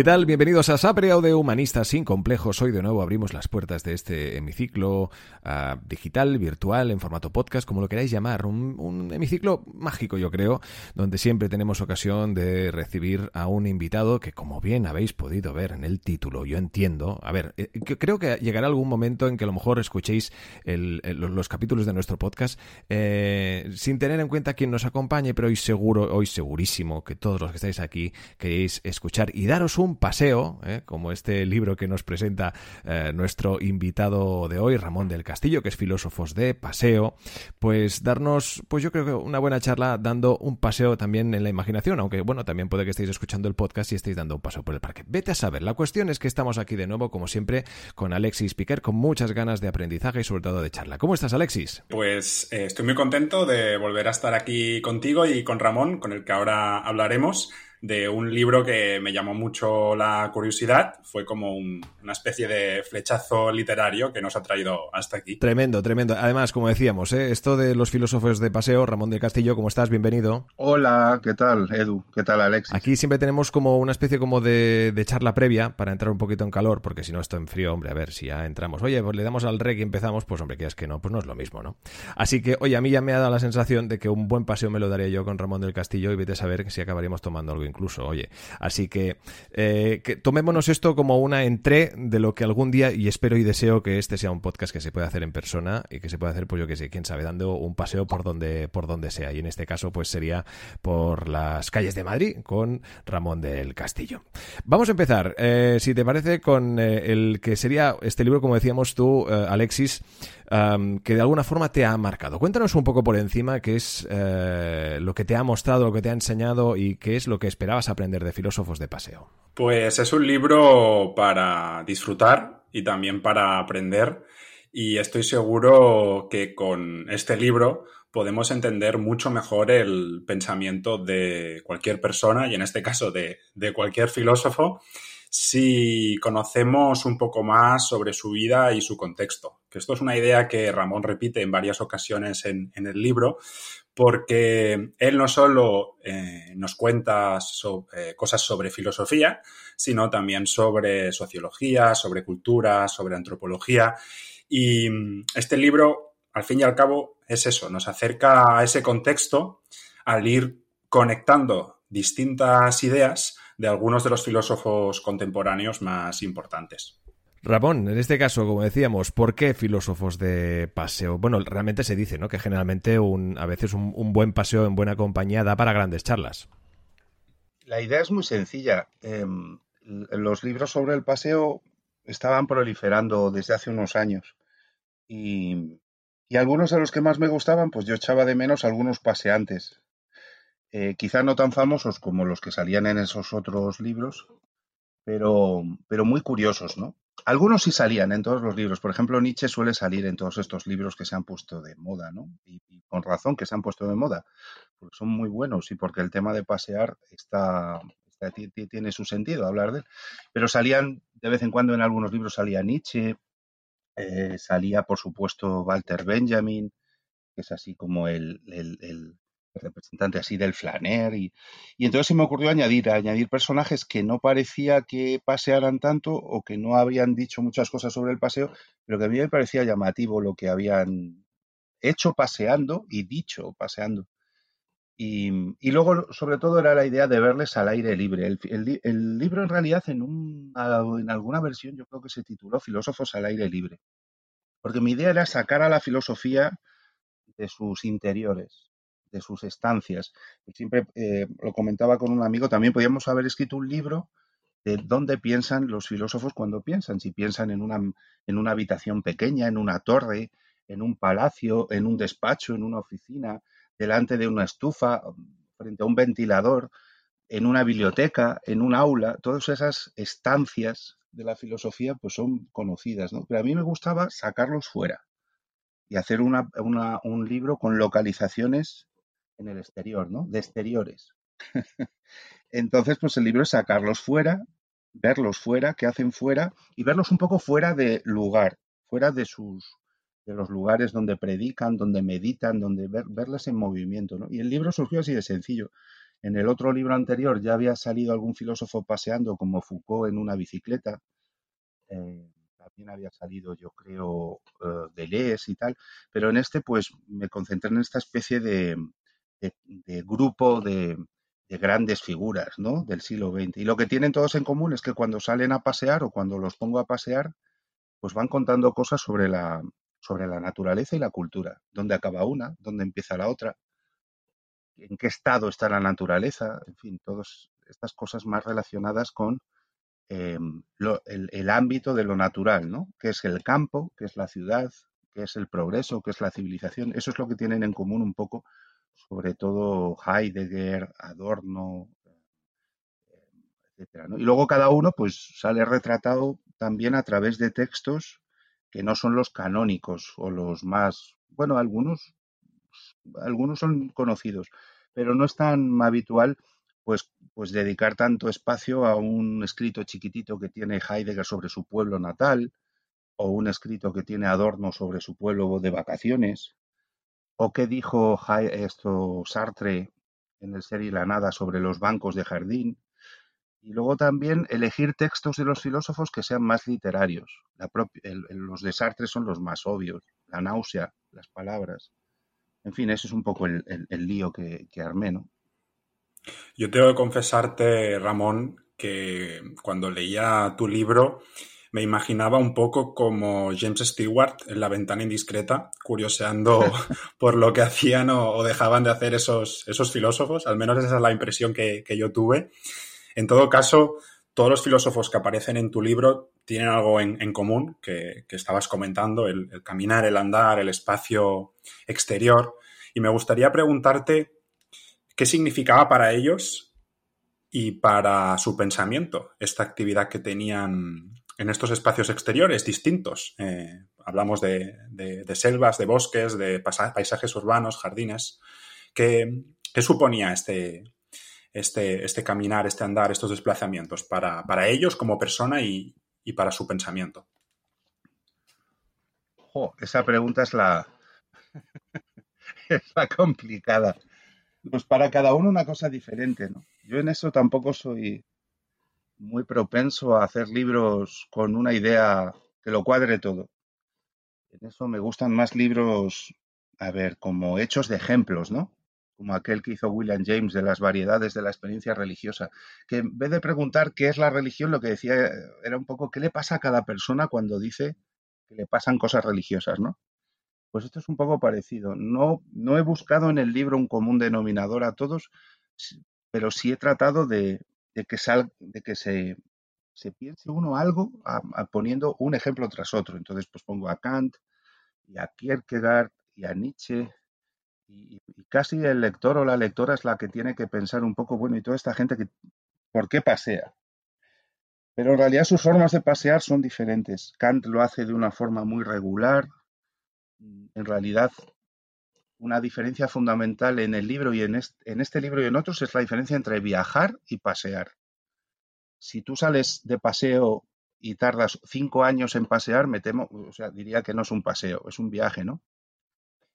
¿Qué tal? Bienvenidos a Sapre de Humanistas sin complejos. Hoy de nuevo abrimos las puertas de este hemiciclo uh, digital, virtual, en formato podcast, como lo queráis llamar. Un, hemiciclo mágico, yo creo, donde siempre tenemos ocasión de recibir a un invitado que, como bien habéis podido ver en el título, yo entiendo. A ver, eh, creo que llegará algún momento en que a lo mejor escuchéis los capítulos de nuestro podcast eh, sin tener en cuenta quién nos acompañe, pero hoy seguro, hoy segurísimo que todos los que estáis aquí queréis escuchar y daros un paseo, ¿eh? como este libro que nos presenta eh, nuestro invitado de hoy, Ramón del Castillo, que es Filósofos de Paseo, pues darnos, pues yo creo que una buena charla dando un paseo también en la imaginación, aunque bueno, también puede que estéis escuchando el podcast y estéis dando un paseo por el parque. Vete a saber. La cuestión es que estamos aquí de nuevo, como siempre, con Alexis Piquer, con muchas ganas de aprendizaje y sobre todo de charla. ¿Cómo estás, Alexis? Pues eh, estoy muy contento de volver a estar aquí contigo y con Ramón, con el que ahora hablaremos de un libro que me llamó mucho la curiosidad. Fue como un, una especie de flechazo literario que nos ha traído hasta aquí. Tremendo, tremendo. Además, como decíamos, ¿eh? esto de los filósofos de paseo, Ramón del Castillo, ¿cómo estás? Bienvenido. Hola, ¿qué tal, Edu? ¿Qué tal, Alex? Aquí siempre tenemos como una especie como de, de, charla previa para entrar un poquito en calor, porque si no esto en frío, hombre, a ver si ya entramos. Oye, pues le damos al rec y empezamos, pues hombre, que es que no, pues no es lo mismo, ¿no? Así que, oye, a mí ya me ha dado la sensación de que un buen paseo me lo daría yo con Ramón del Castillo y vete a saber si acabaríamos tomando algo incluso, oye. Así que, eh, que, tomémonos esto como una entré de lo que algún día, y espero y deseo que este sea un podcast que se pueda hacer en persona y que se pueda hacer, pues yo que sé, quién sabe, dando un paseo por donde, por donde sea. Y en este caso, pues sería por las calles de Madrid con Ramón del Castillo. Vamos a empezar, eh, si te parece, con eh, el que sería este libro, como decíamos tú, Alexis, que de alguna forma te ha marcado. Cuéntanos un poco por encima qué es eh, lo que te ha mostrado, lo que te ha enseñado y qué es lo que esperabas aprender de filósofos de paseo. Pues es un libro para disfrutar y también para aprender y estoy seguro que con este libro podemos entender mucho mejor el pensamiento de cualquier persona y en este caso de, de cualquier filósofo si conocemos un poco más sobre su vida y su contexto. Que esto es una idea que Ramón repite en varias ocasiones en, el libro, porque él no solo eh, nos cuenta eh, cosas sobre filosofía, sino también sobre sociología, sobre cultura, sobre antropología. Y este libro, al fin y al cabo, es eso, nos acerca a ese contexto al ir conectando distintas ideas de algunos de los filósofos contemporáneos más importantes. Ramón, en este caso, como decíamos, ¿por qué filósofos de paseo? Bueno, realmente se dice, ¿no? Que generalmente un, a veces un, un buen paseo en buena compañía da para grandes charlas. La idea es muy sencilla. Eh, los libros sobre el paseo estaban proliferando desde hace unos años. Y, y, algunos de los que más me gustaban, pues yo echaba de menos algunos paseantes. Eh, quizá no tan famosos como los que salían en esos otros libros, pero, pero muy curiosos, ¿no? Algunos sí salían en todos los libros. Por ejemplo, Nietzsche suele salir en todos estos libros que se han puesto de moda, ¿no? Y, con razón que se han puesto de moda, porque son muy buenos y porque el tema de pasear está, tiene su sentido hablar de él. Pero salían de vez en cuando en algunos libros salía Nietzsche, eh, salía por supuesto Walter Benjamin, que es así como el representante así del flaner y, y, entonces se me ocurrió añadir añadir personajes que no parecía que pasearan tanto o que no habían dicho muchas cosas sobre el paseo pero que a mí me parecía llamativo lo que habían hecho paseando y dicho paseando. Y, y luego sobre todo era la idea de verles al aire libre. El, el, el libro en realidad en, un, en alguna versión yo creo que se tituló filósofos al aire libre porque mi idea era sacar a la filosofía de sus interiores de sus estancias. Siempre eh, lo comentaba con un amigo, también podíamos haber escrito un libro de dónde piensan los filósofos cuando piensan, si piensan en una, en una habitación pequeña, en una torre, en un palacio, en un despacho, en una oficina, delante de una estufa, frente a un ventilador, en una biblioteca, en un aula, todas esas estancias de la filosofía pues son conocidas, ¿no? Pero a mí me gustaba sacarlos fuera y hacer una, un libro con localizaciones en el exterior, ¿no? De exteriores. Entonces, pues el libro es sacarlos fuera, verlos fuera, qué hacen fuera y verlos un poco fuera de lugar, fuera de sus de los lugares donde predican, donde meditan, donde ver, verles en movimiento. ¿no? Y el libro surgió así de sencillo. En el otro libro anterior ya había salido algún filósofo paseando como Foucault en una bicicleta. Eh, también había salido, yo creo, uh, Deleuze y tal. Pero en este, pues me concentré en esta especie de, de, grupo de, de grandes figuras ¿no? del siglo XX. Y lo que tienen todos en común es que cuando salen a pasear o cuando los pongo a pasear, pues van contando cosas sobre la, sobre la naturaleza y la cultura, dónde acaba una, dónde empieza la otra, en qué estado está la naturaleza, en fin, todas estas cosas más relacionadas con eh, el, el, ámbito de lo natural, ¿no? Que es el campo, que es la ciudad, que es el progreso, que es la civilización. Eso es lo que tienen en común un poco, sobre todo Heidegger, Adorno, etcétera. ¿no? Y luego cada uno, pues, sale retratado también a través de textos que no son los canónicos o los más, bueno, algunos, algunos son conocidos, pero no es tan habitual pues, pues dedicar tanto espacio a un escrito chiquitito que tiene Heidegger sobre su pueblo natal, o un escrito que tiene Adorno sobre su pueblo de vacaciones, o qué dijo esto Sartre en el ser y la nada sobre los bancos de jardín, y luego también elegir textos de los filósofos que sean más literarios. Los de Sartre son los más obvios, la náusea, las palabras. En fin, ese es un poco el, el, lío que, que, armé. Yo tengo que confesarte, Ramón, que cuando leía tu libro me imaginaba un poco como James Stewart en La ventana indiscreta, curioseando por lo que hacían o, o, dejaban de hacer esos, esos filósofos. Al menos esa es la impresión que, que yo tuve. En todo caso, todos los filósofos que aparecen en tu libro tienen algo en, en común que, que, estabas comentando, el, el, caminar, el andar, el espacio exterior. Y me gustaría preguntarte qué significaba para ellos y para su pensamiento esta actividad que tenían en estos espacios exteriores distintos. Eh, hablamos de, selvas, de bosques, de paisajes urbanos, jardines. ¿Qué, qué suponía este, este, este caminar, este andar, estos desplazamientos para, para ellos como persona y, y, para su pensamiento? Oh, esa pregunta es la, es la complicada. Pues para cada uno una cosa diferente, ¿no? Yo en eso tampoco soy muy propenso a hacer libros con una idea que lo cuadre todo. En eso me gustan más libros, a ver, como hechos de ejemplos, ¿no? como aquel que hizo William James de las variedades de la experiencia religiosa, que en vez de preguntar qué es la religión, lo que decía era un poco qué le pasa a cada persona cuando dice que le pasan cosas religiosas, ¿no? Pues esto es un poco parecido. No, no he buscado en el libro un común denominador a todos, pero sí he tratado de, de que, sal, de que se, se piense uno algo a, a poniendo un ejemplo tras otro. Entonces, pues pongo a Kant y a Kierkegaard y a Nietzsche y, y, casi el lector o la lectora es la que tiene que pensar un poco, bueno, y toda esta gente que, ¿por qué pasea? Pero en realidad sus formas de pasear son diferentes. Kant lo hace de una forma muy regular. En realidad, una diferencia fundamental en el libro y en este, en este libro y en otros es la diferencia entre viajar y pasear. Si tú sales de paseo y tardas cinco años en pasear, me temo, o sea, diría que no es un paseo, es un viaje, ¿no?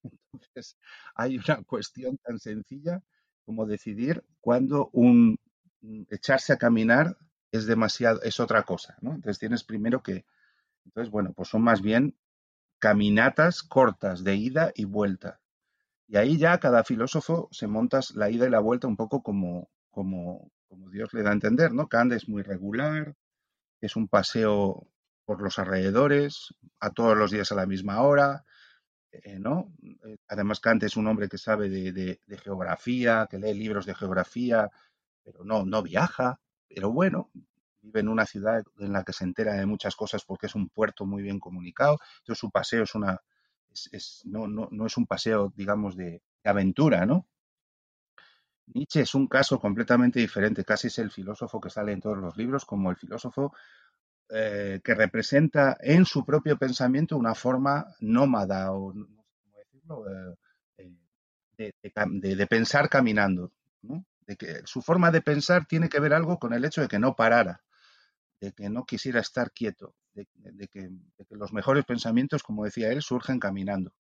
Entonces, hay una cuestión tan sencilla como decidir cuándo un mm, echarse a caminar es demasiado, es otra cosa, ¿no? Entonces tienes primero que, entonces, bueno, pues son más bien caminatas cortas de ida y vuelta. Y ahí ya cada filósofo se monta la ida y la vuelta un poco como, como, como Dios le da a entender, ¿no? Kant es muy regular, es un paseo por los alrededores, a todos los días a la misma hora, eh, ¿no? Eh, además, Kant es un hombre que sabe de, de, de, geografía, que lee libros de geografía, pero no, no viaja. Pero bueno, vive en una ciudad en la que se entera de muchas cosas porque es un puerto muy bien comunicado. Entonces, su paseo es una. No, no, no, es un paseo, digamos, de, aventura, ¿no? Nietzsche es un caso completamente diferente, casi es el filósofo que sale en todos los libros como el filósofo eh, que representa en su propio pensamiento una forma nómada o no sé cómo decirlo, eh, de, de, de, pensar caminando. ¿no? De que su forma de pensar tiene que ver algo con el hecho de que no parara, de que no quisiera estar quieto. De, que, los mejores pensamientos, como decía él, surgen caminando.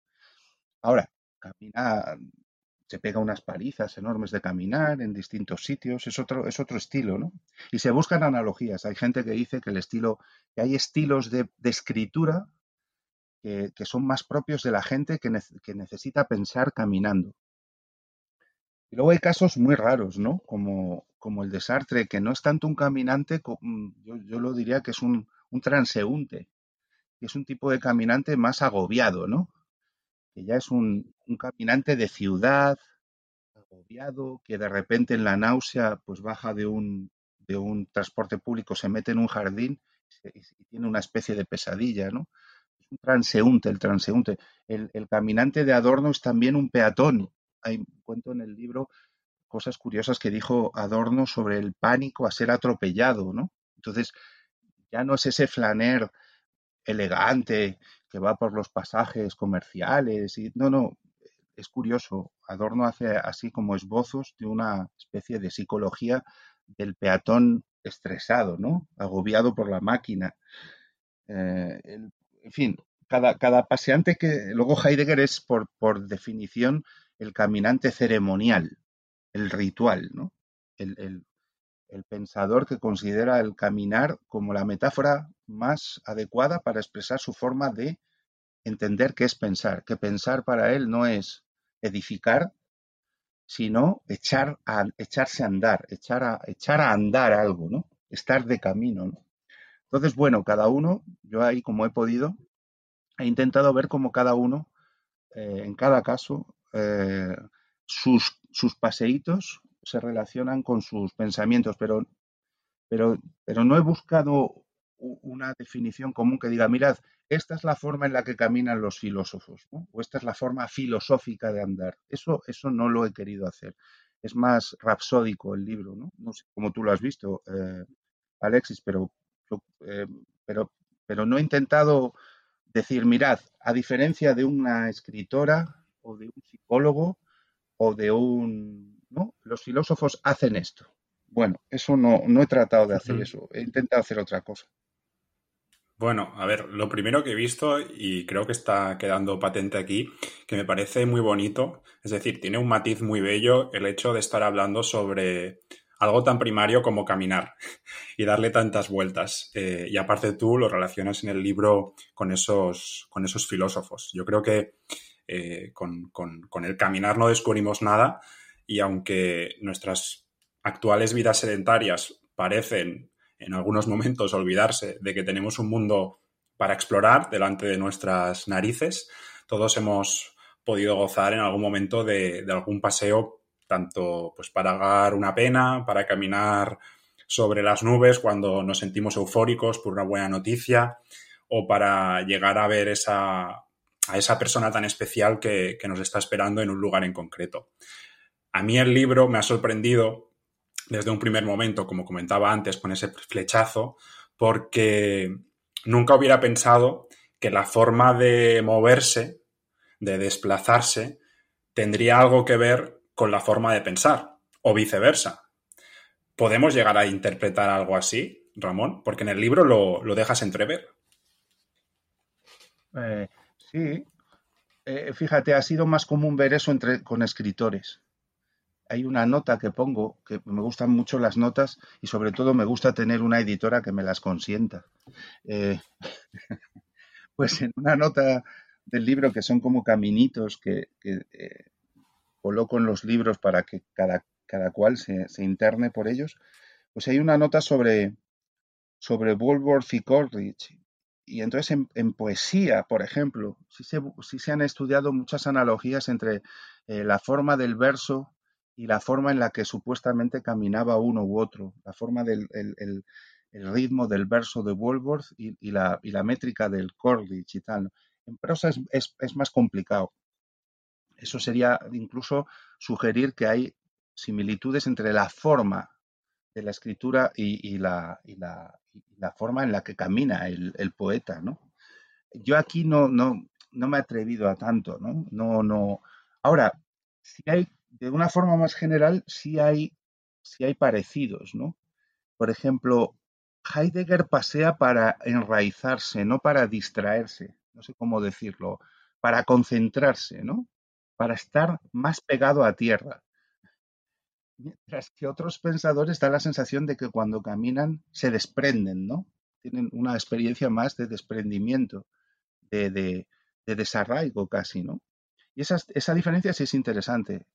Ahora, camina, se pega unas palizas enormes de caminar en distintos sitios, es otro, es otro estilo, ¿no? Y se buscan analogías. Hay gente que dice que el estilo, que hay estilos de, escritura que, son más propios de la gente que, que necesita pensar caminando. Y luego hay casos muy raros, ¿no? Como, como el de Sartre, que no es tanto un caminante, mm, yo, yo lo diría que es un, un transeúnte, que es un tipo de caminante más agobiado, ¿no? Que ya es un, un caminante de ciudad, agobiado, que de repente en la náusea pues baja de un, de un transporte público, se mete en un jardín y tiene una especie de pesadilla, ¿no? Es un transeúnte, el transeúnte. El, el caminante de Adorno es también un peatón, hay, cuento en el libro cosas curiosas que dijo Adorno sobre el pánico a ser atropellado, ¿no? Entonces, ya no es ese flaner elegante que va por los pasajes comerciales y no, no, es curioso. Adorno hace así como esbozos de una especie de psicología del peatón estresado, ¿no? Agobiado por la máquina. Eh, en fin, cada, cada, paseante que luego Heidegger es por, por definición el caminante ceremonial, el ritual, ¿no? El, pensador que considera el caminar como la metáfora más adecuada para expresar su forma de entender qué es pensar, que pensar para él no es edificar, sino echar echarse a andar, echar a, echar a andar algo, ¿no? Estar de camino, ¿no? Entonces, bueno, cada uno, yo ahí como he podido, he intentado ver cómo cada uno, eh, en cada caso, eh, sus, sus paseitos se relacionan con sus pensamientos, pero, pero, pero no he buscado una definición común que diga, mirad, esta es la forma en la que caminan los filósofos, o esta es la forma filosófica de andar. Eso, eso no lo he querido hacer. Es más rapsódico el libro, ¿no? Sé cómo tú lo has visto, eh, Alexis, pero, eh, pero, pero no he intentado decir, mirad, a diferencia de una escritora, o de un psicólogo o de un... ¿no? Los filósofos hacen esto. Bueno, eso no, no he tratado de hacer eso, he intentado hacer otra cosa. Bueno, a ver, lo primero que he visto, y creo que está quedando patente aquí, que me parece muy bonito, es decir, tiene un matiz muy bello el hecho de estar hablando sobre algo tan primario como caminar y darle tantas vueltas. Eh, y aparte tú lo relacionas en el libro con esos, con esos filósofos. Yo creo que eh, con, el caminar no descubrimos nada y aunque nuestras actuales vidas sedentarias parecen en algunos momentos olvidarse de que tenemos un mundo para explorar delante de nuestras narices, todos hemos podido gozar en algún momento de, algún paseo, tanto pues para pagar una pena, para caminar sobre las nubes cuando nos sentimos eufóricos por una buena noticia, o para llegar a ver esa a esa persona tan especial que, nos está esperando en un lugar en concreto. A mí el libro me ha sorprendido desde un primer momento, como comentaba antes, con ese flechazo, porque nunca hubiera pensado que la forma de moverse, de desplazarse, tendría algo que ver con la forma de pensar, o viceversa. ¿Podemos llegar a interpretar algo así, Ramón? Porque en el libro lo, lo dejas entrever. Eh, Sí, eh, fíjate, ha sido más común ver eso entre, con escritores. Hay una nota que pongo, que me gustan mucho las notas y sobre todo me gusta tener una editora que me las consienta. Eh, pues en una nota del libro que son como caminitos que, eh, coloco en los libros para que cada, cada cual se, se, interne por ellos, pues hay una nota sobre, sobre Woolworth y Coleridge y entonces en, poesía, por ejemplo, sí se, han estudiado muchas analogías entre eh, la forma del verso y la forma en la que supuestamente caminaba uno u otro, la forma del el, ritmo del verso de Woolworth y, la, métrica del Coleridge y tal. En prosa es, más complicado. Eso sería incluso sugerir que hay similitudes entre la forma de la escritura y, la, la forma en la que camina el, poeta, ¿no? Yo aquí no, no, no me he atrevido a tanto, ¿no? No, no. Ahora, si hay, de una forma más general, sí hay, sí hay parecidos, ¿no? Por ejemplo, Heidegger pasea para enraizarse, no para distraerse, no sé cómo decirlo, para concentrarse, ¿no? Para estar más pegado a tierra. Mientras que otros pensadores dan la sensación de que cuando caminan se desprenden, ¿no? Tienen una experiencia más de desprendimiento, de, desarraigo casi, ¿no? Y esa, esa diferencia sí es interesante.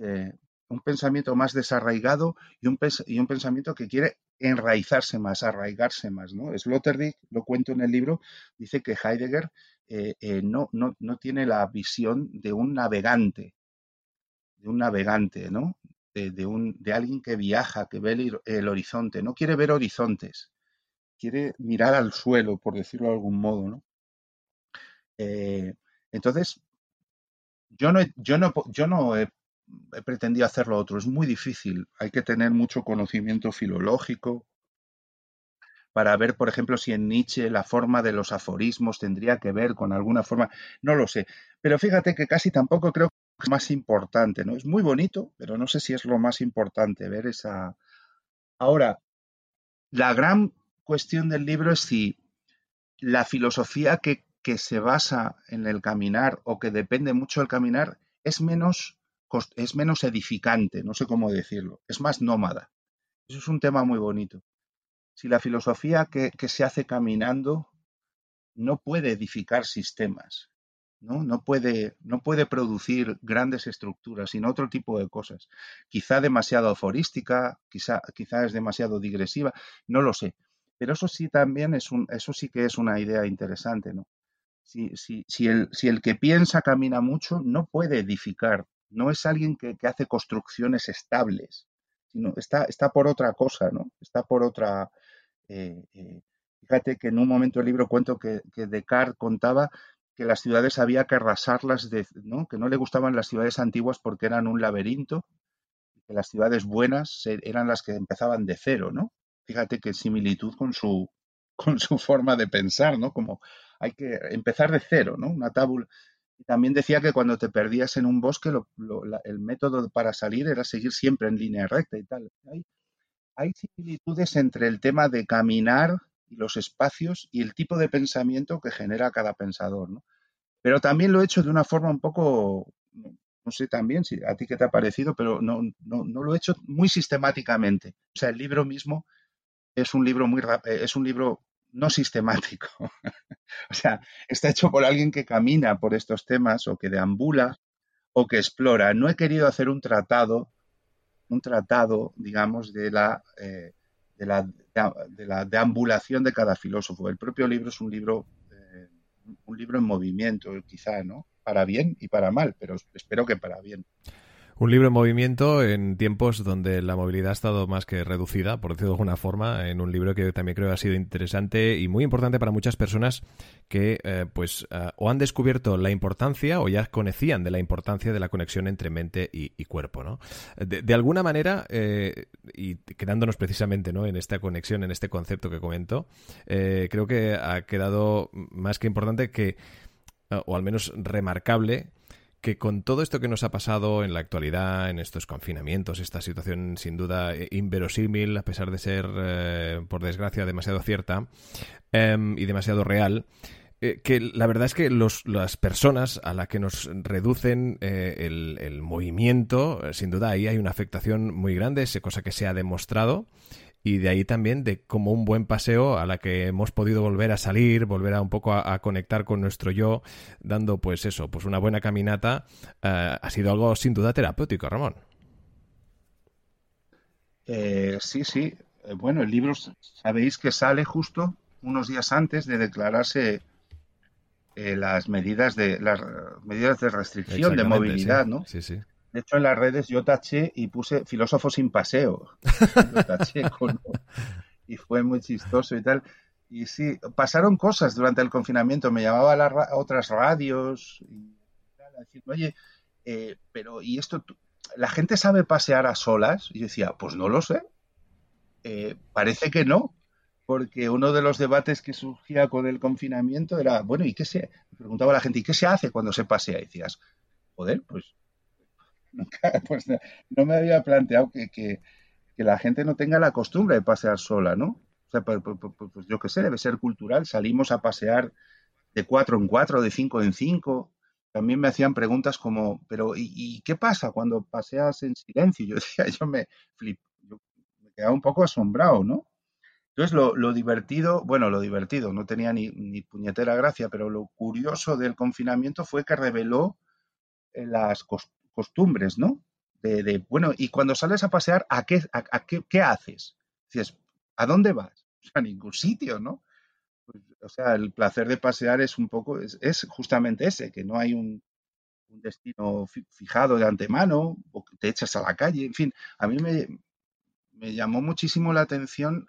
Eh, un pensamiento más desarraigado y un, pensamiento que quiere enraizarse más, arraigarse más. ¿no? Sloterdijk, lo cuento en el libro, dice que Heidegger eh, eh, no, no, no, tiene la visión de un navegante, de un navegante, ¿no? De, un, de alguien que viaja, que ve el, horizonte, no quiere ver horizontes, quiere mirar al suelo, por decirlo de algún modo. ¿no? Entonces, yo no, yo no, yo no he he pretendido hacer lo otro. Es muy difícil. Hay que tener mucho conocimiento filológico para ver, por ejemplo, si en Nietzsche la forma de los aforismos tendría que ver con alguna forma. No lo sé. Pero fíjate que casi tampoco creo que es más importante, ¿no? Es muy bonito, pero no sé si es lo más importante ver esa. Ahora, la gran cuestión del libro es si la filosofía que, que se basa en el caminar o que depende mucho del caminar es menos es menos edificante, no sé cómo decirlo, es más nómada. Eso es un tema muy bonito. Si la filosofía que, se hace caminando no puede edificar sistemas, ¿no? No, puede, no puede producir grandes estructuras, sino otro tipo de cosas. Quizá demasiado aforística, quizá, quizá es demasiado digresiva, no lo sé. Pero eso sí también es un, eso sí que es una idea interesante, ¿no? Si, si, si, el, si el que piensa camina mucho, no puede edificar no es alguien que, hace construcciones estables, sino está, está por otra cosa, ¿no? Está por otra... Eh, eh, fíjate que en un momento del libro cuento que, Descartes contaba que las ciudades había que arrasarlas, de, ¿no? que no le gustaban las ciudades antiguas porque eran un laberinto, que las ciudades buenas eran las que empezaban de cero, ¿no? Fíjate qué similitud con su, con su forma de pensar, ¿no? Como hay que empezar de cero, ¿no? Una tabla. Y también decía que cuando te perdías en un bosque, el método para salir era seguir siempre en línea recta y tal. Hay, similitudes entre el tema de caminar y los espacios y el tipo de pensamiento que genera cada pensador. ¿no? Pero también lo he hecho de una forma un poco, no sé también si a ti qué te ha parecido, pero no, no, no lo he hecho muy sistemáticamente. O sea, el libro mismo es un libro muy es un libro no sistemático. o sea, está hecho por alguien que camina por estos temas o que deambula o que explora. No he querido hacer un tratado, un tratado, digamos, de la, eh, de la, de la deambulación de cada filósofo. El propio libro es un libro, eh, un libro en movimiento, quizá, ¿no? Para bien y para mal, pero espero que para bien. Un libro en movimiento en tiempos donde la movilidad ha estado más que reducida, por decirlo de alguna forma, en un libro que también creo ha sido interesante y muy importante para muchas personas que eh, pues eh, o han descubierto la importancia o ya conocían de la importancia de la conexión entre mente y, cuerpo, ¿no? De, alguna manera, eh, y quedándonos precisamente ¿no? en esta conexión, en este concepto que comento, creo que ha quedado más que importante que, o al menos remarcable, que con todo esto que nos ha pasado en la actualidad, en estos confinamientos, esta situación sin duda eh, inverosímil, a pesar de ser, eh, por desgracia, demasiado cierta em, y demasiado real, eh, que la verdad es que las personas a las que nos reducen el, el, movimiento, sin duda ahí hay una afectación muy grande, cosa que se ha demostrado y de ahí también de como un buen paseo a la que hemos podido volver a salir, volver a un poco a, conectar con nuestro yo, dando pues eso, pues una buena caminata, eh, ha sido algo sin duda terapéutico, Ramón. Eh, sí, sí. Eh, bueno, el libro sabéis que sale justo unos días antes de declararse las medidas de las medidas de restricción de movilidad, ¿no? Sí, sí. De hecho, en las redes yo taché y puse filósofo sin paseo. y fue muy chistoso y tal. Y sí, pasaron cosas durante el confinamiento. Me llamaba a, otras radios y a decir, oye, eh, pero ¿y esto? ¿La gente sabe pasear a solas? Y yo decía, pues no lo sé. Eh, parece que no, porque uno de los debates que surgía con el confinamiento era, bueno, ¿y qué se? preguntaba la gente, ¿y qué se hace cuando se pasea? Y decías, joder, pues pues no me había planteado que, la gente no tenga la costumbre de pasear sola, ¿no? O sea, pues, pues, pues, pues, yo qué sé, debe ser cultural. Salimos a pasear de cuatro en cuatro, de cinco en cinco. También me hacían preguntas como, pero ¿y, qué pasa cuando paseas en silencio? Yo decía, yo me flip, yo me quedaba un poco asombrado, ¿no? Entonces, lo, divertido, bueno, lo divertido, no tenía ni, ni, puñetera gracia, pero lo curioso del confinamiento fue que reveló eh, las costumbres, ¿no? De, bueno, y cuando sales a pasear, ¿a qué, a, qué, qué haces? Dices, ¿a dónde vas? a ningún sitio, ¿no? Pues, o sea, el placer de pasear es un poco, es, justamente ese, que no hay un, destino fijado de antemano, o que te echas a la calle, en fin, a mí me, llamó muchísimo la atención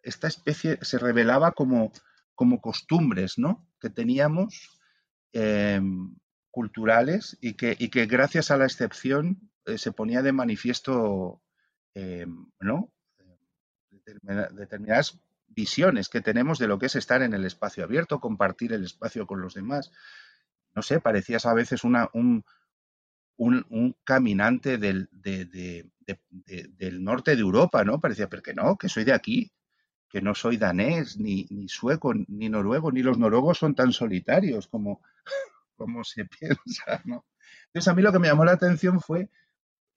esta especie, se revelaba como, como costumbres, ¿no? Que teníamos em, culturales y que, y que gracias a la excepción eh, se ponía de manifiesto, em, ¿no? determinadas visiones que tenemos de lo que es estar en el espacio abierto, compartir el espacio con los demás. No sé, parecías a veces una, un, un, caminante del, del, norte de Europa, ¿no? Parecía, pero que no, que soy de aquí, que no soy danés, ni sueco, ni noruego, ni los noruegos son tan solitarios como, como se piensa, ¿no? Entonces a mí lo que me llamó la atención fue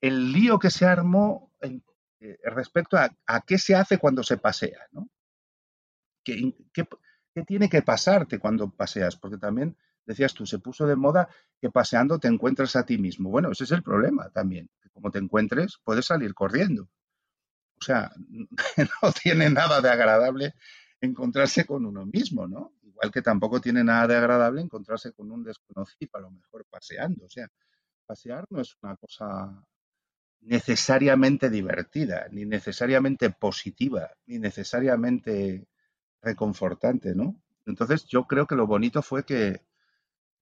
el lío que se armó en, eh, respecto a, a, qué se hace cuando se pasea, ¿no? ¿Qué, tiene que pasarte cuando paseas? Porque también, decías tú, se puso de moda que paseando te encuentras a ti mismo. Bueno, ese es el problema también. Que como te encuentres, puedes salir corriendo. O sea, no tiene nada de agradable encontrarse con uno mismo, ¿no? Igual que tampoco tiene nada de agradable encontrarse con un desconocido, a lo mejor paseando. O sea, pasear no es una cosa necesariamente divertida, ni necesariamente positiva, ni necesariamente reconfortante, ¿no? Entonces yo creo que lo bonito fue que,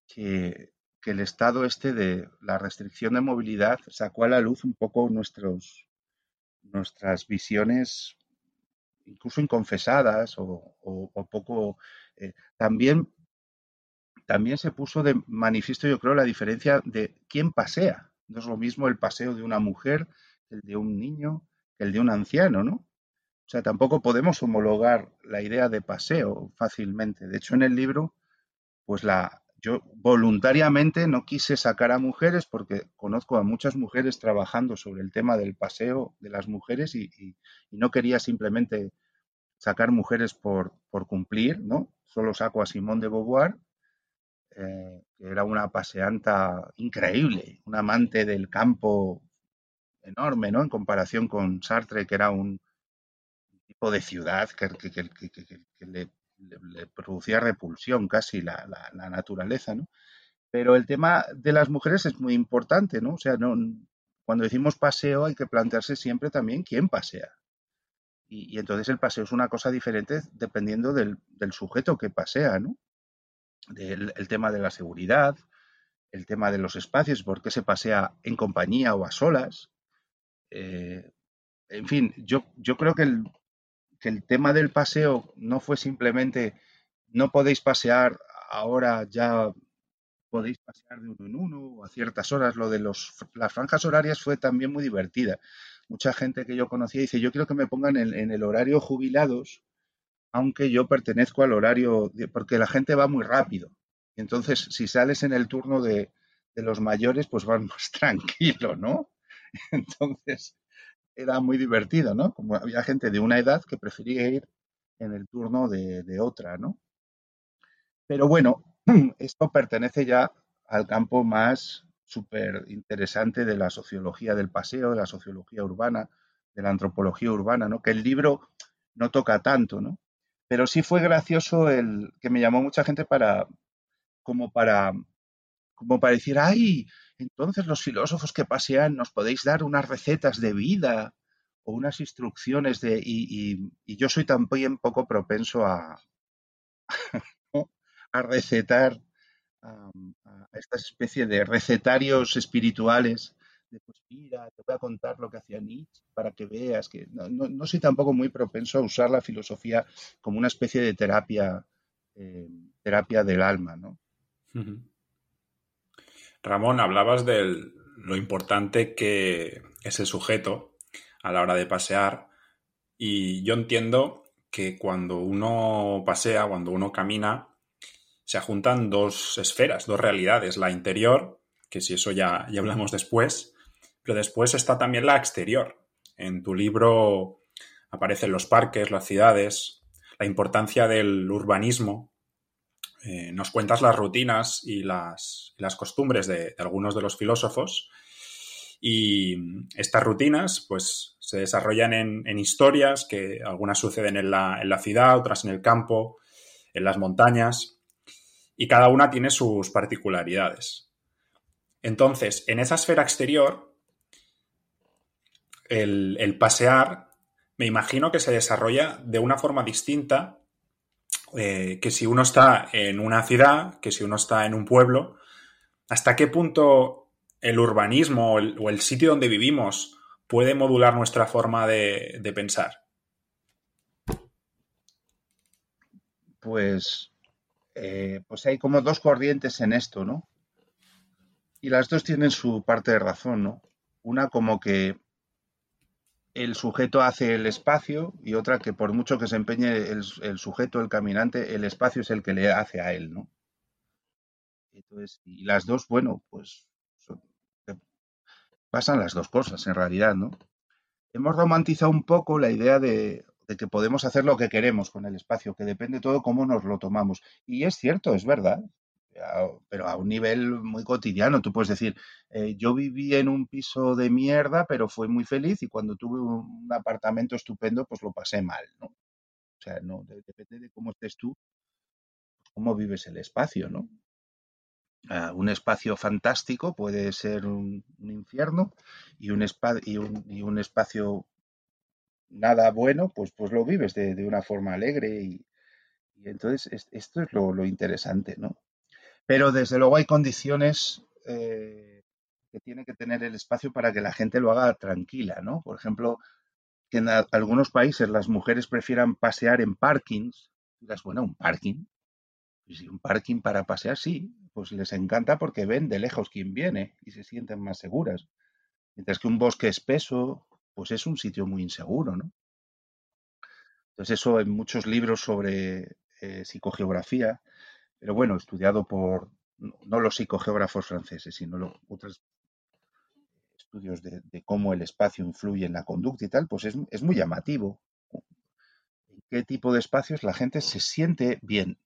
que, el estado este de la restricción de movilidad sacó a la luz un poco nuestros, nuestras visiones, incluso inconfesadas o, poco... Eh, también, también se puso de manifiesto, yo creo, la diferencia de quién pasea. No es lo mismo el paseo de una mujer el de un niño, que el de un anciano, ¿no? O sea, tampoco podemos homologar la idea de paseo fácilmente. De hecho, en el libro, pues la, yo voluntariamente no quise sacar a mujeres porque conozco a muchas mujeres trabajando sobre el tema del paseo de las mujeres y, no quería simplemente sacar mujeres por, por, cumplir, ¿no? Solo saco a Simón de Beauvoir, eh, que era una paseanta increíble, un amante del campo enorme, ¿no? En comparación con Sartre, que era un, tipo de ciudad que, le, producía repulsión casi la, naturaleza, ¿no? Pero el tema de las mujeres es muy importante, ¿no? O sea, no, cuando decimos paseo hay que plantearse siempre también quién pasea. Y, entonces el paseo es una cosa diferente dependiendo del, sujeto que pasea, ¿no? Del, el tema de la seguridad, el tema de los espacios, por qué se pasea en compañía o a solas. Eh, en fin, yo, yo creo que el, que el tema del paseo no fue simplemente no podéis pasear, ahora ya podéis pasear de uno en uno o a ciertas horas. Lo de los, las franjas horarias fue también muy divertida. Mucha gente que yo conocía dice, yo quiero que me pongan en, el horario jubilados, aunque yo pertenezco al horario, porque la gente va muy rápido. Entonces, si sales en el turno de, de los mayores, pues vas más tranquilo, ¿no? Entonces, era muy divertido, ¿no? Como había gente de una edad que prefería ir en el turno de, otra, ¿no? Pero bueno, esto pertenece ya al campo más súper interesante de la sociología del paseo, de la sociología urbana, de la antropología urbana, ¿no? Que el libro no toca tanto, ¿no? Pero sí fue gracioso el que me llamó mucha gente para como para como para decir, ay, entonces los filósofos que pasean nos podéis dar unas recetas de vida o unas instrucciones de... Y, yo soy también poco propenso a, a recetar a, esta especie de recetarios espirituales de pues mira, te voy a contar lo que hacía Nietzsche para que veas que no, soy tampoco muy propenso a usar la filosofía como una especie de terapia, eh, terapia del alma, ¿no? Ramón, hablabas de lo importante que es el sujeto a la hora de pasear y yo entiendo que cuando uno pasea, cuando uno camina, se juntan dos esferas, dos realidades, la interior, que si eso ya, ya hablamos después, pero después está también la exterior. En tu libro aparecen los parques, las ciudades, la importancia del urbanismo. Eh, nos cuentas las rutinas y las, las costumbres de, algunos de los filósofos. Y estas rutinas, pues, se desarrollan en, historias que algunas suceden en la, en la, ciudad, otras en el campo, en las montañas, y cada una tiene sus particularidades. Entonces, en esa esfera exterior, el, pasear me imagino que se desarrolla de una forma distinta eh, que si uno está en una ciudad, que si uno está en un pueblo, hasta qué punto el urbanismo o el, sitio donde vivimos puede modular nuestra forma de, pensar. Pues, eh, pues hay como dos corrientes en esto, ¿no? Y las dos tienen su parte de razón, ¿no? Una como que el sujeto hace el espacio y otra que por mucho que se empeñe el, sujeto, el caminante, el espacio es el que le hace a él, ¿no? Y las dos, bueno, pues pasan las dos cosas en realidad, ¿no? Hemos romantizado un poco la idea de, de, que podemos hacer lo que queremos con el espacio, que depende todo cómo nos lo tomamos. Y es cierto, es verdad pero a un nivel muy cotidiano. Tú puedes decir, eh, yo viví en un piso de mierda, pero fui muy feliz y cuando tuve un, apartamento estupendo, pues lo pasé mal, ¿no? O sea, no, depende de cómo estés tú, cómo vives el espacio, ¿no? Ah, un espacio fantástico puede ser un, infierno y un, y, un, espacio nada bueno, pues, pues lo vives de, una forma alegre y, entonces esto es lo, lo interesante, ¿no? Pero desde luego hay condiciones eh, que tiene que tener el espacio para que la gente lo haga tranquila, ¿no? Por ejemplo, que en algunos países las mujeres prefieran pasear en parkings. Digas, bueno, un parking. Pues un parking para pasear, sí, pues les encanta porque ven de lejos quién viene y se sienten más seguras. Mientras que un bosque espeso, pues es un sitio muy inseguro, ¿no? Entonces eso en muchos libros sobre eh, psicogeografía pero bueno, estudiado por no los psicogeógrafos franceses, sino otros estudios de, cómo el espacio influye en la conducta y tal, pues es, muy llamativo. ¿En qué tipo de espacios la gente se siente bien?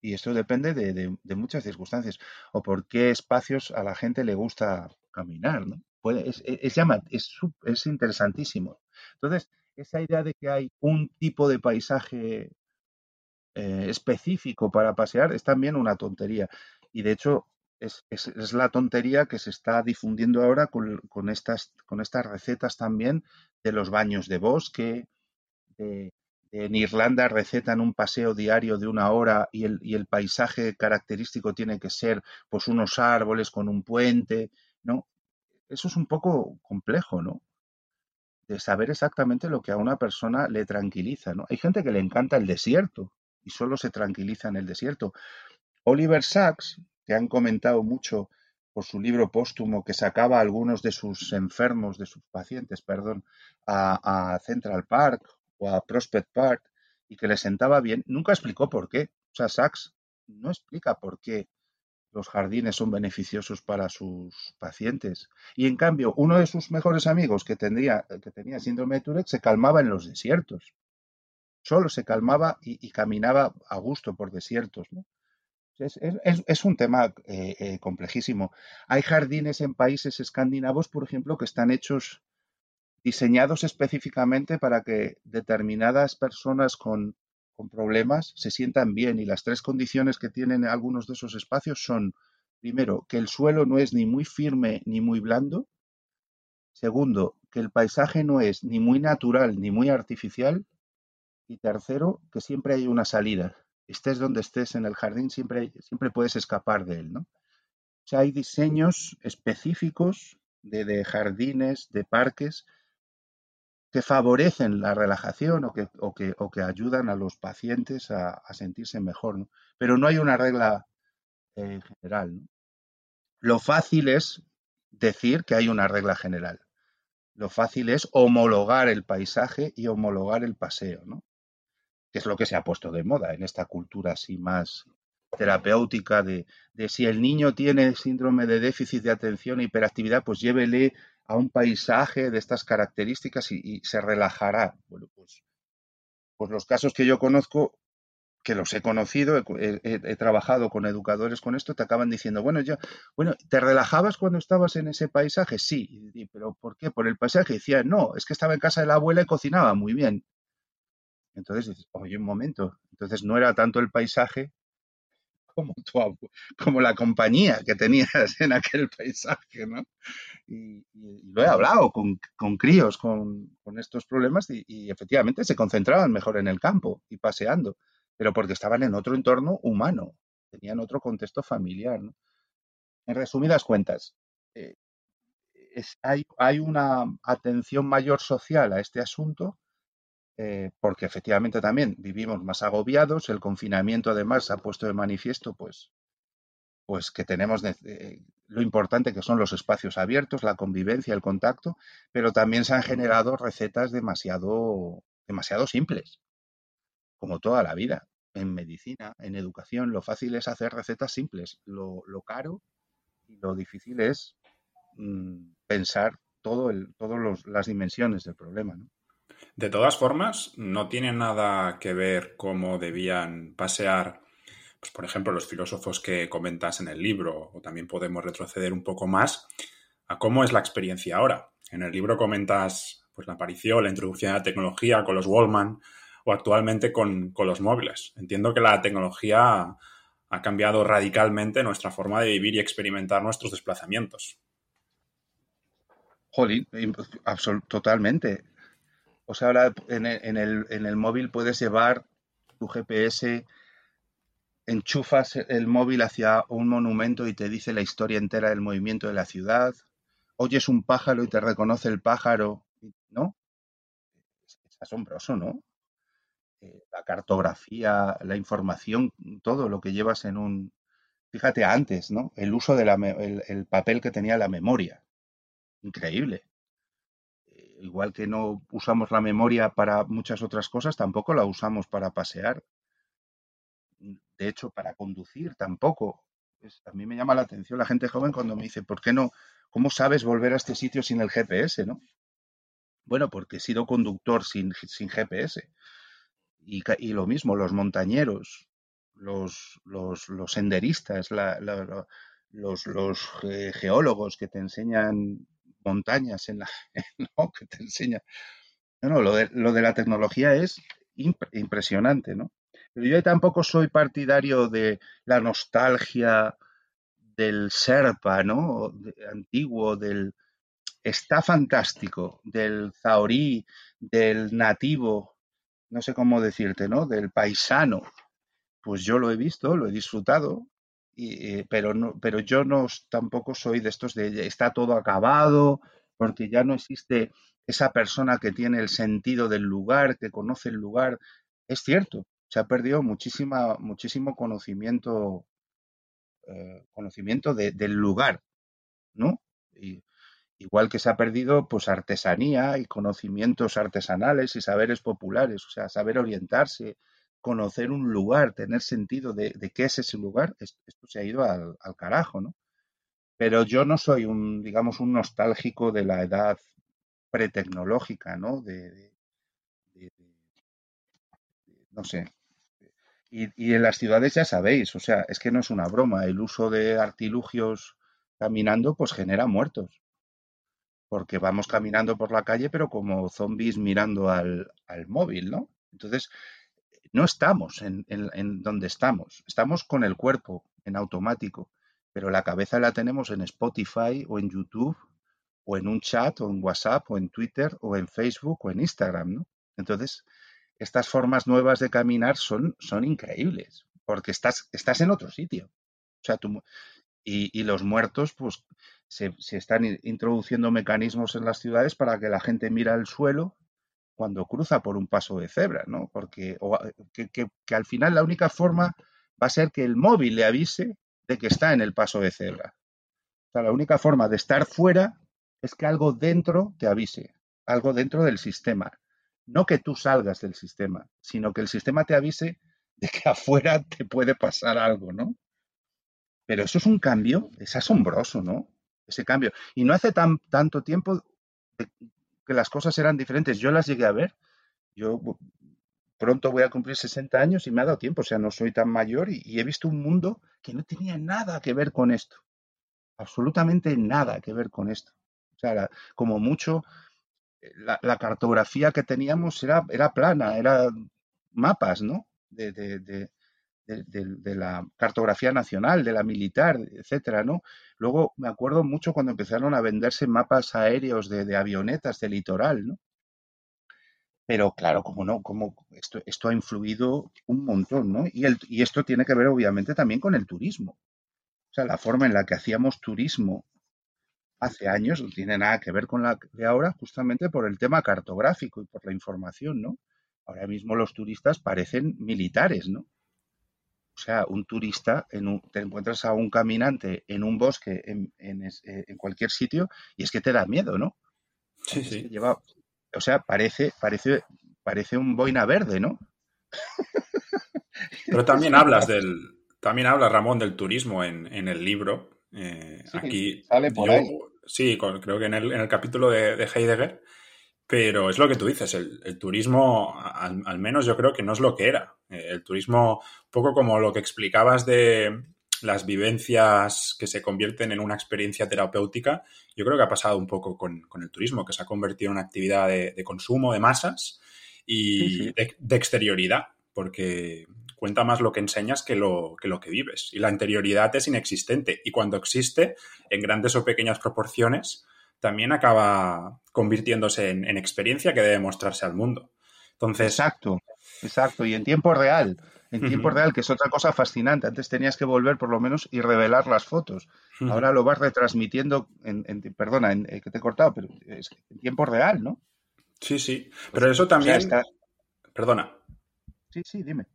Y esto depende de, muchas circunstancias. O por qué espacios a la gente le gusta caminar, ¿no? Es, es, es interesantísimo. Entonces, esa idea de que hay un tipo de paisaje eh, específico para pasear es también una tontería. Y de hecho, es, es, la tontería que se está difundiendo ahora con, con, estas, con estas recetas también de los baños de bosque. De, en Irlanda recetan un paseo diario de una hora y el, y el paisaje característico tiene que ser pues unos árboles con un puente, ¿no? Eso es un poco complejo, ¿no? De saber exactamente lo que a una persona le tranquiliza, ¿no? Hay gente que le encanta el desierto, y solo se tranquiliza en el desierto. Oliver Sacks, que han comentado mucho por su libro póstumo que sacaba a algunos de sus enfermos, de sus pacientes, perdón, a, Central Park o a Prospect Park y que le sentaba bien, nunca explicó por qué. O sea, Sachs no explica por qué los jardines son beneficiosos para sus pacientes. Y en cambio, uno de sus mejores amigos que, tendría, que tenía síndrome de Tourette se calmaba en los desiertos solo se calmaba y, caminaba a gusto por desiertos. Es, un tema eh, eh, complejísimo. Hay jardines en países escandinavos, por ejemplo, que están hechos, diseñados específicamente para que determinadas personas con, problemas se sientan bien. Y las tres condiciones que tienen algunos de esos espacios son, primero, que el suelo no es ni muy firme ni muy blando. Segundo, que el paisaje no es ni muy natural ni muy artificial. Y tercero, que siempre hay una salida. Estés donde estés en el jardín, siempre, siempre puedes escapar de él, ¿no? Hay diseños específicos de, jardines, de parques, que favorecen la relajación o que, o que, o que ayudan a los pacientes a, sentirse mejor, ¿no? Pero no hay una regla eh, general, ¿no? Lo fácil es decir que hay una regla general. Lo fácil es homologar el paisaje y homologar el paseo, ¿no? que es lo que se ha puesto de moda en esta cultura así más terapéutica de, si el niño tiene síndrome de déficit de atención e hiperactividad, pues llévele a un paisaje de estas características y, se relajará. Bueno, pues, pues los casos que yo conozco, que los he conocido, he, trabajado con educadores con esto, te acaban diciendo, bueno, yo, bueno, ¿te relajabas cuando estabas en ese paisaje? Sí, pero ¿por qué? Por el paisaje. decía, no, es que estaba en casa de la abuela y cocinaba muy bien. Entonces dices, oye, un momento. Entonces no era tanto el paisaje como, como la compañía que tenías en aquel paisaje, ¿no? Y, lo he hablado con, críos con, estos problemas y, efectivamente se concentraban mejor en el campo y paseando, pero porque estaban en otro entorno humano, tenían otro contexto familiar, ¿no? En resumidas cuentas, eh, hay, hay una atención mayor social a este asunto eh, porque efectivamente también vivimos más agobiados, el confinamiento además ha puesto de manifiesto pues, pues que tenemos lo importante que son los espacios abiertos, la convivencia, el contacto, pero también se han generado recetas demasiado, demasiado simples, como toda la vida. En medicina, en educación, lo fácil es hacer recetas simples, lo, caro y lo difícil es mm, pensar todo todas las dimensiones del problema. ¿no? De todas formas, no tiene nada que ver cómo debían pasear, pues, por ejemplo, los filósofos que comentas en el libro, o también podemos retroceder un poco más a cómo es la experiencia ahora. En el libro comentas pues, la aparición, la introducción de la tecnología con los Wallman o actualmente con, con los móviles. Entiendo que la tecnología ha cambiado radicalmente nuestra forma de vivir y experimentar nuestros desplazamientos. Jolín, totalmente. O sea, ahora en el, móvil puedes llevar tu GPS, enchufas el móvil hacia un monumento y te dice la historia entera del movimiento de la ciudad. Oyes un pájaro y te reconoce el pájaro, ¿no? Es, asombroso, ¿no? Eh, la cartografía, la información, todo lo que llevas en un... Fíjate antes, ¿no? El uso del papel que tenía la memoria. Increíble igual que no usamos la memoria para muchas otras cosas, tampoco la usamos para pasear. De hecho, para conducir tampoco. a mí me llama la atención la gente joven cuando me dice, ¿por qué no? ¿Cómo sabes volver a este sitio sin el GPS, no? Bueno, porque he sido conductor sin, sin GPS. Y, lo mismo, los montañeros, los, los, senderistas, los, los geólogos que te enseñan montañas en la, que te enseña. No, no, lo de, lo de la tecnología es impresionante, ¿no? Pero yo tampoco soy partidario de la nostalgia del Serpa, ¿no? antiguo, del... Está fantástico, del zaorí, del nativo, no sé cómo decirte, ¿no? Del paisano. Pues yo lo he visto, lo he disfrutado, y, pero, no, pero yo no tampoco soy de estos de está todo acabado, porque ya no existe esa persona que tiene el sentido del lugar, que conoce el lugar. Es cierto, se ha perdido muchísima, muchísimo conocimiento, eh, conocimiento del lugar, ¿no? Y, igual que se ha perdido pues artesanía y conocimientos artesanales y saberes populares, o sea, saber orientarse, conocer un lugar, tener sentido de, qué es ese lugar, esto, se ha ido al, carajo, ¿no? Pero yo no soy un, digamos, un nostálgico de la edad pretecnológica, ¿no? De, no sé. Y, en las ciudades ya sabéis, o sea, es que no es una broma, el uso de artilugios caminando pues genera muertos. Porque vamos caminando por la calle, pero como zombies mirando al móvil, ¿no? Entonces, no estamos en, donde estamos, estamos con el cuerpo en automático, pero la cabeza la tenemos en Spotify o en YouTube o en un chat o en WhatsApp o en Twitter o en Facebook o en Instagram, ¿no? Entonces, estas formas nuevas de caminar son, son increíbles, porque estás, estás en otro sitio. O sea, tú, y, los muertos, pues se, se, están introduciendo mecanismos en las ciudades para que la gente mira al suelo cuando cruza por un paso de cebra, ¿no? Porque que, al final la única forma va a ser que el móvil le avise de que está en el paso de cebra. O sea, la única forma de estar fuera es que algo dentro te avise, algo dentro del sistema. no que tú salgas del sistema, sino que el sistema te avise de que afuera te puede pasar algo, ¿no? Pero eso es un cambio, es asombroso, ¿no? Ese cambio. Y no hace tan, tanto tiempo que las cosas eran diferentes. Yo las llegué a ver. Yo pronto voy a cumplir 60 años y me ha dado tiempo, o sea, no soy tan mayor y, he visto un mundo que no tenía nada que ver con esto. Absolutamente nada que ver con esto. O sea, como mucho, eh, la, cartografía que teníamos era, era plana, era mapas, ¿no? de, de, la cartografía nacional, de la militar, etcétera, ¿no? Luego me acuerdo mucho cuando empezaron a venderse mapas aéreos de, avionetas de litoral, ¿no? Pero claro, como no, como esto, esto ha influido un montón, ¿no? Y, el, y esto tiene que ver obviamente también con el turismo. O sea, la forma en la que hacíamos turismo hace años no tiene nada que ver con la de ahora, justamente por el tema cartográfico y por la información, ¿no? Ahora mismo los turistas parecen militares, ¿no? O sea, un turista, en te encuentras a un caminante en un bosque, en, eh, en, cualquier sitio, y es que te da miedo, ¿no? Sí, sí. Lleva, o sea, parece, parece, parece un boina verde, ¿no? Pero también hablas del, también habla Ramón del turismo en, en el libro. Eh, aquí sale por ahí. Sí, creo que en el, en el capítulo de, de Heidegger pero es lo que tú dices, el, turismo, al, menos yo creo que no es lo que era. Eh, el turismo, poco como lo que explicabas de las vivencias que se convierten en una experiencia terapéutica, yo creo que ha pasado un poco con, el turismo, que se ha convertido en una actividad de, consumo de masas y De, exterioridad, porque cuenta más lo que enseñas que lo, que lo que vives. Y la interioridad es inexistente. Y cuando existe, en grandes o pequeñas proporciones, también acaba convirtiéndose en, experiencia que debe mostrarse al mundo. Entonces. Exacto, exacto. Y en tiempo real. En tiempo real, que es otra cosa fascinante. Antes tenías que volver por lo menos y revelar las fotos. Ahora lo vas retransmitiendo, en, perdona, en, eh, que te he cortado, pero es en tiempo real, ¿no? Sí, sí. Pero eso también. Perdona. Sí, sí, dime.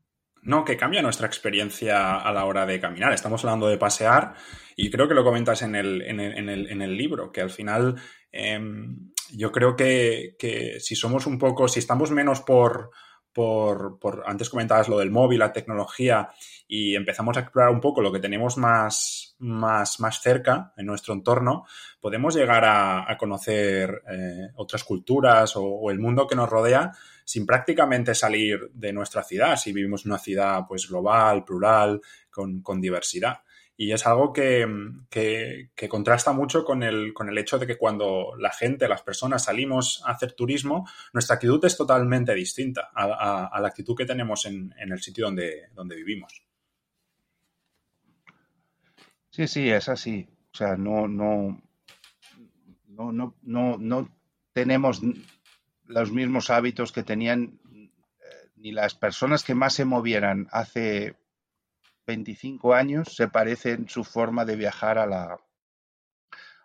No, que cambia nuestra experiencia a la hora de caminar. Estamos hablando de pasear y creo que lo comentas en el, en el, en el, libro, que al final em, yo creo que, si somos un poco, si estamos menos por, por, por, antes comentabas lo del móvil, la tecnología, y empezamos a explorar un poco lo que tenemos más, más, más cerca en nuestro entorno, podemos llegar a, conocer eh, otras culturas o, el mundo que nos rodea sin prácticamente salir de nuestra ciudad, si vivimos en una ciudad pues global, plural, con, diversidad. Y es algo que, contrasta mucho con el, con el hecho de que cuando la gente, las personas salimos a hacer turismo, nuestra actitud es totalmente distinta a, la actitud que tenemos en, el sitio donde, donde vivimos. Sí, sí, es así. O sea, no, no, no, no, no, no tenemos los mismos hábitos que tenían eh, ni las personas que más se movieran hace 25 años se parecen su forma de viajar a la,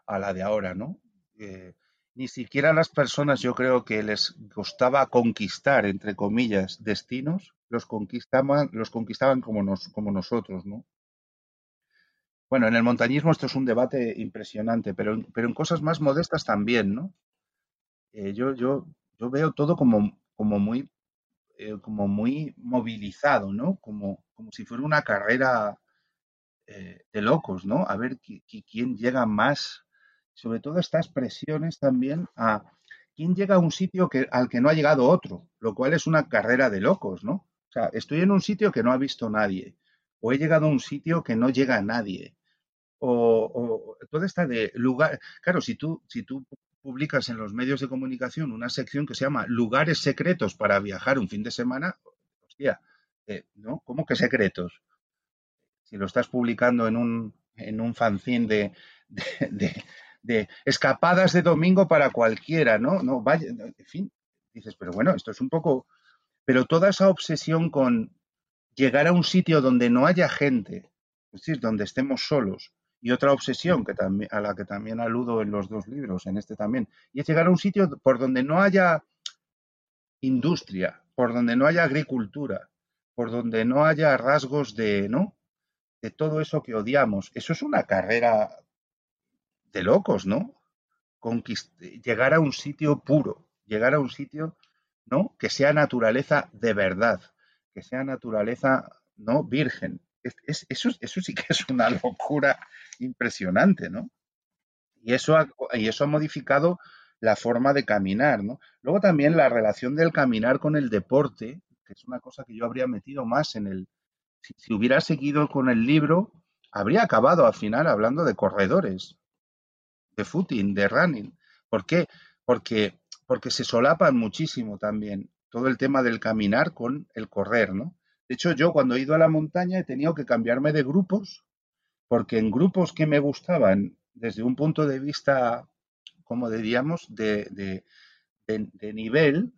a la de ahora, ¿no? Eh, ni siquiera las personas, yo creo que les costaba conquistar, entre comillas, destinos, los conquistaban, los conquistaban como, nos, como nosotros, ¿no? Bueno, en el montañismo esto es un debate impresionante, pero, pero en cosas más modestas también, ¿no? Eh, yo, yo yo veo todo como, como muy eh, como muy movilizado, ¿no? Como, como si fuera una carrera eh, de locos, ¿no? A ver quién llega más, sobre todo estas presiones también a quién llega a un sitio que, al que no ha llegado otro, lo cual es una carrera de locos, ¿no? O sea, estoy en un sitio que no ha visto nadie, o he llegado a un sitio que no llega a nadie, o, o toda esta de lugar, claro, si tú, si tú publicas en los medios de comunicación una sección que se llama Lugares secretos para viajar un fin de semana, hostia, eh, ¿no? ¿Cómo que secretos? Si lo estás publicando en un, en un fanzine de, de, escapadas de domingo para cualquiera, ¿no? No, vaya, en fin, dices, pero bueno, esto es un poco... Pero toda esa obsesión con llegar a un sitio donde no haya gente, es decir, donde estemos solos, y otra obsesión que también, a la que también aludo en los dos libros, en este también, y es llegar a un sitio por donde no haya industria, por donde no haya agricultura, por donde no haya rasgos de, ¿no? De todo eso que odiamos. Eso es una carrera de locos, ¿no? llegar a un sitio puro, llegar a un sitio ¿no? Que sea naturaleza de verdad, que sea naturaleza no virgen. eso, eso sí que es una locura impresionante, ¿no? Y eso ha, y eso ha modificado la forma de caminar, ¿no? Luego también la relación del caminar con el deporte, que es una cosa que yo habría metido más en el... Si, hubiera seguido con el libro, habría acabado al final hablando de corredores, de footing, de running. ¿Por qué? Porque, porque se solapan muchísimo también todo el tema del caminar con el correr, ¿no? De hecho, yo cuando he ido a la montaña he tenido que cambiarme de grupos, porque en grupos que me gustaban desde un punto de vista, como diríamos, de, de, nivel,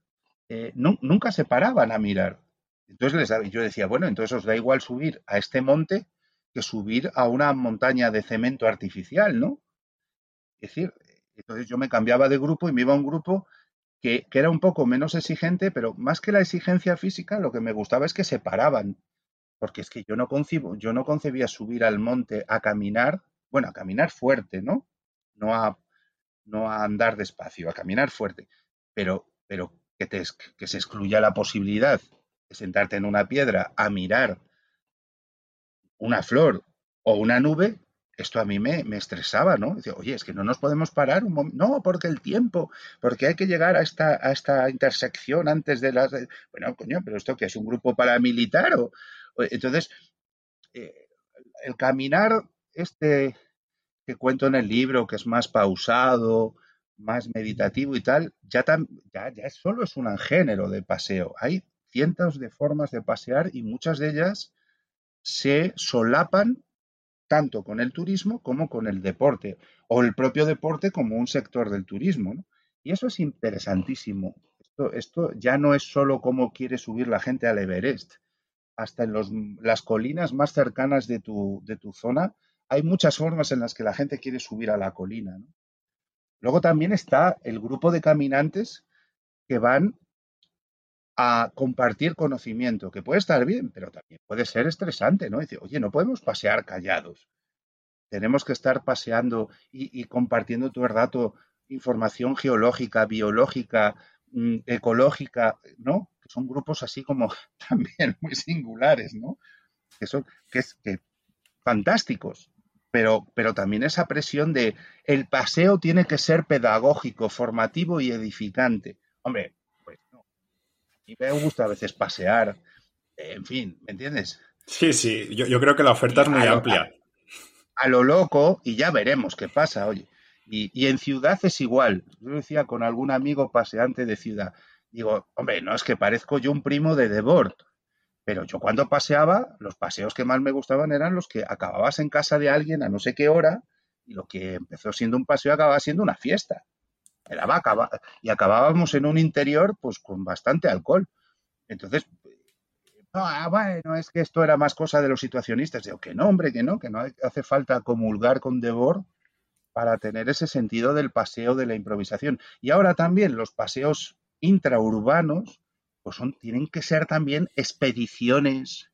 eh, nunca se paraban a mirar. Entonces les, yo decía, bueno, entonces os da igual subir a este monte que subir a una montaña de cemento artificial, ¿no? Es decir, entonces yo me cambiaba de grupo y me iba a un grupo que, que, era un poco menos exigente, pero más que la exigencia física, lo que me gustaba es que se paraban. Porque es que yo no concibo, yo no concebía subir al monte a caminar bueno, a caminar fuerte, ¿no? No a, no a andar despacio, a caminar fuerte, pero, pero que, te, que se excluya la posibilidad de sentarte en una piedra a mirar una flor o una nube, esto a mí me, me estresaba, ¿no? Dice, oye, es que no nos podemos parar un momento. No, porque el tiempo, porque hay que llegar a esta, a esta intersección antes de las... Bueno, coño, pero esto que es un grupo paramilitar o... Entonces, eh, el caminar este que cuento en el libro, que es más pausado, más meditativo y tal, ya, ya, ya solo es un género de paseo. Hay cientos de formas de pasear y muchas de ellas se solapan tanto con el turismo como con el deporte, o el propio deporte como un sector del turismo. Y eso es interesantísimo. Esto, esto ya no es solo cómo quiere subir la gente al Everest. Hasta en los, las colinas más cercanas de tu, de tu zona hay muchas formas en las que la gente quiere subir a la colina. Luego también está el grupo de caminantes que van a compartir conocimiento, que puede estar bien, pero también puede ser estresante, ¿no? Dice, oye, no podemos pasear callados. Tenemos que estar paseando y, compartiendo todo el rato información geológica, biológica, mm, ecológica, ¿no? Que son grupos así como también muy singulares, ¿no? Que son, que es, que fantásticos pero, pero también esa presión de el paseo tiene que ser pedagógico, formativo y edificante. Hombre, pues no. Y me gusta a veces pasear, en fin, ¿me entiendes? Sí, sí, yo, creo que la oferta es muy amplia. A, lo loco y ya veremos qué pasa, oye. Y, y, en ciudad es igual. Yo decía con algún amigo paseante de ciudad, digo, hombre, no es que parezco yo un primo de Debord. Pero yo cuando paseaba, los paseos que más me gustaban eran los que acababas en casa de alguien a no sé qué hora y lo que empezó siendo un paseo acababa siendo una fiesta. Era, y acabábamos en un interior pues con bastante alcohol. Entonces, no, ah, bueno, es que esto era más cosa de los situacionistas. Digo, que no, hombre, que no, que no hace falta comulgar con Debord para tener ese sentido del paseo de la improvisación. Y ahora también los paseos intraurbanos pues son, tienen que ser también expediciones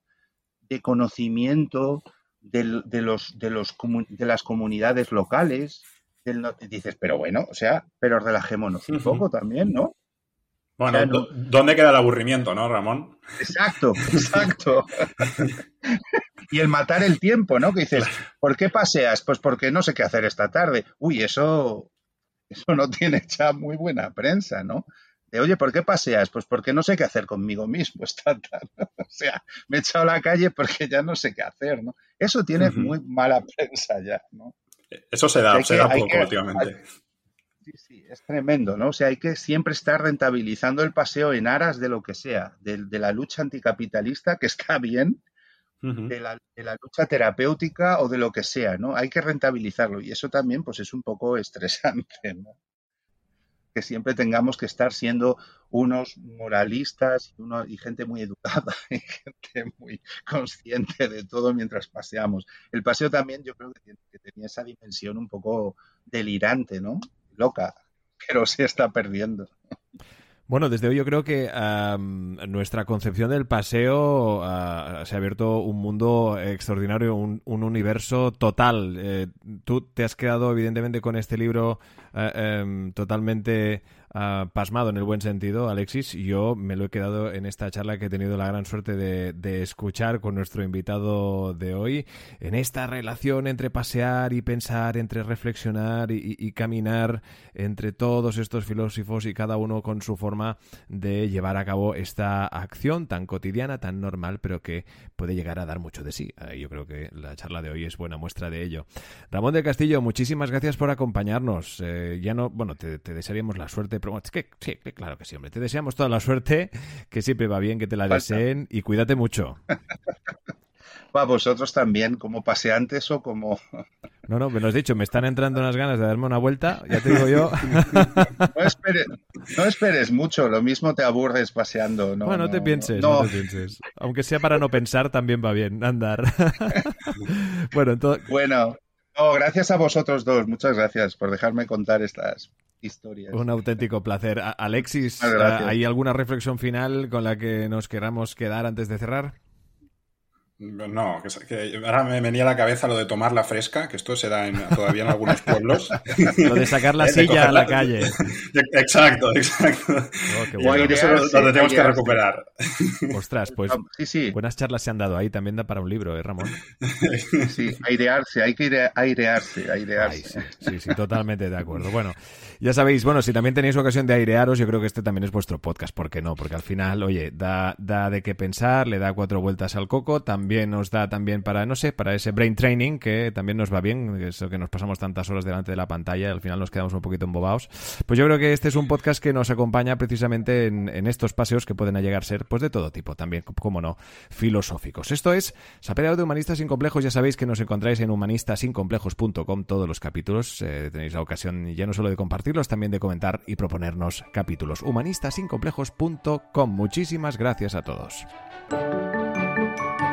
de conocimiento de, los, de, los, de las comunidades locales. dices, pero bueno, o sea, pero relajémonos un poco también, ¿no? Bueno, ¿dónde queda el aburrimiento, no, Ramón? Exacto, exacto. y el matar el tiempo, ¿no? Que dices, ¿por qué paseas? Pues porque no sé qué hacer esta tarde. Uy, eso, eso no tiene ya muy buena prensa, ¿no? Oye, ¿por qué paseas? Pues porque no sé qué hacer conmigo mismo esta O sea, me he echado a la calle porque ya no sé qué hacer, ¿no? Eso tiene muy mala prensa ya, ¿no? Eso se da, se da poco últimamente. Sí, sí, es tremendo, ¿no? O sea, hay que siempre estar rentabilizando el paseo en aras de lo que sea, de, la lucha anticapitalista, que está bien, de, la, de, la, lucha terapéutica o de lo que sea, ¿no? Hay que rentabilizarlo y eso también, pues, es un poco estresante, ¿no? Que siempre tengamos que estar siendo unos moralistas y, uno, y gente muy educada y gente muy consciente de todo mientras paseamos. El paseo también yo creo que, que tenía esa dimensión un poco delirante, ¿no? Loca, pero se está perdiendo. Bueno, desde hoy yo creo que nuestra concepción del paseo ah, se ha abierto un mundo extraordinario, un, universo total. Eh, tú te has quedado evidentemente con este libro eh, em, totalmente ah, pasmado en el buen sentido, Alexis. Yo me lo he quedado en esta charla que he tenido la gran suerte de, escuchar con nuestro invitado de hoy, en esta relación entre pasear y pensar, entre reflexionar y, caminar entre todos estos filósofos y cada uno con su forma de llevar a cabo esta acción tan cotidiana, tan normal, pero que puede llegar a dar mucho de sí. Ah, yo creo que la charla de hoy es buena muestra de ello. Ramón del Castillo, muchísimas gracias por acompañarnos. Eh, ya no, bueno, te, desearíamos la suerte, pero es que sí, claro que sí, hombre. Te deseamos toda la suerte, que siempre va bien que te la deseen y cuídate mucho. Va, vosotros también, como paseantes o como... No, no, me lo has dicho, me están entrando unas ganas de darme una vuelta, ya te digo yo. No esperes, mucho, lo mismo te aburres paseando. No, bueno, no, te pienses, no. te pienses. Aunque sea para no pensar, también va bien andar. bueno, entonces... Bueno, gracias a vosotros dos, muchas gracias por dejarme contar estas historias. Un auténtico placer. Alexis, ¿hay alguna reflexión final con la que nos queramos quedar antes de cerrar? No, que, ahora me venía a la cabeza lo de tomar la fresca, que esto se da todavía en algunos pueblos. lo de sacar la silla a la calle. Exacto, exacto. Oh, eso lo, tenemos que recuperar. Ostras, pues buenas charlas se han dado ahí, también da para un libro, ¿eh, Ramón? Sí, airearse, hay que airearse, airearse. sí, sí, totalmente de acuerdo. Bueno, ya sabéis, bueno, si también tenéis ocasión de airearos, yo creo que este también es vuestro podcast, ¿por qué no? Porque al final, oye, da, da de qué pensar, le da cuatro vueltas al coco, también nos da también para, no sé, para ese brain training, que también nos va bien, eso que nos pasamos tantas horas delante de la pantalla y al final nos quedamos un poquito embobados. Pues yo creo que este es un podcast que nos acompaña precisamente en, estos paseos que pueden llegar a ser, pues de todo tipo, también, como no, filosóficos. Esto es Sapeado de Humanistas Sin Complejos, ya sabéis que nos encontráis en humanistasincomplejos.com todos los capítulos, eh, tenéis la ocasión ya no solo de compartir, también de comentar y proponernos capítulos. humanistasincomplejos.com. Muchísimas gracias a todos.